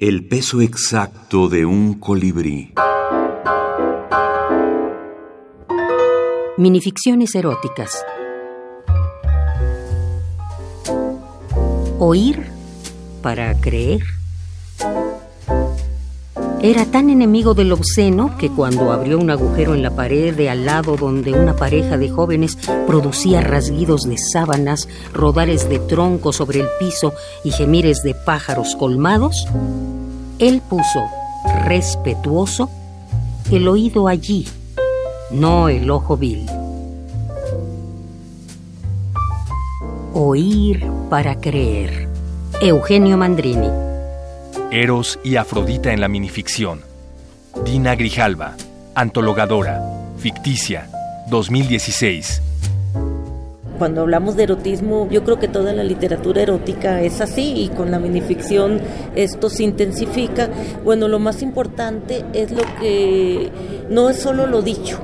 El peso exacto de un colibrí. Minificciones eróticas. Oír para creer. Era tan enemigo del obsceno que cuando abrió un agujero en la pared de al lado donde una pareja de jóvenes producía rasguidos de sábanas, rodares de troncos sobre el piso y gemires de pájaros colmados, él puso, respetuoso, el oído allí, no el ojo vil. Oír para creer. Eugenio Mandrini. Eros y Afrodita en la minificción. Dina Grijalva, antologadora, ficticia, 2016. Cuando hablamos de erotismo, yo creo que toda la literatura erótica es así y con la minificción esto se intensifica. Bueno, lo más importante es lo que no es solo lo dicho,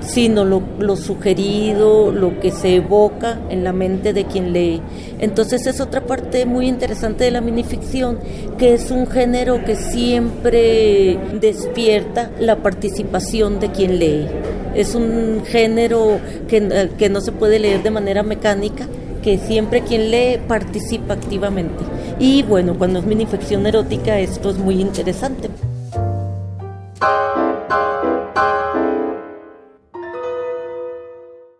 sino lo, sugerido, lo que se evoca en la mente de quien lee. Entonces es otra parte muy interesante de la minificción, que es un género que siempre despierta la participación de quien lee. Es un género que, que no se puede leer de manera mecánica, que siempre quien lee participa activamente. Y bueno, cuando es minificción erótica esto es muy interesante.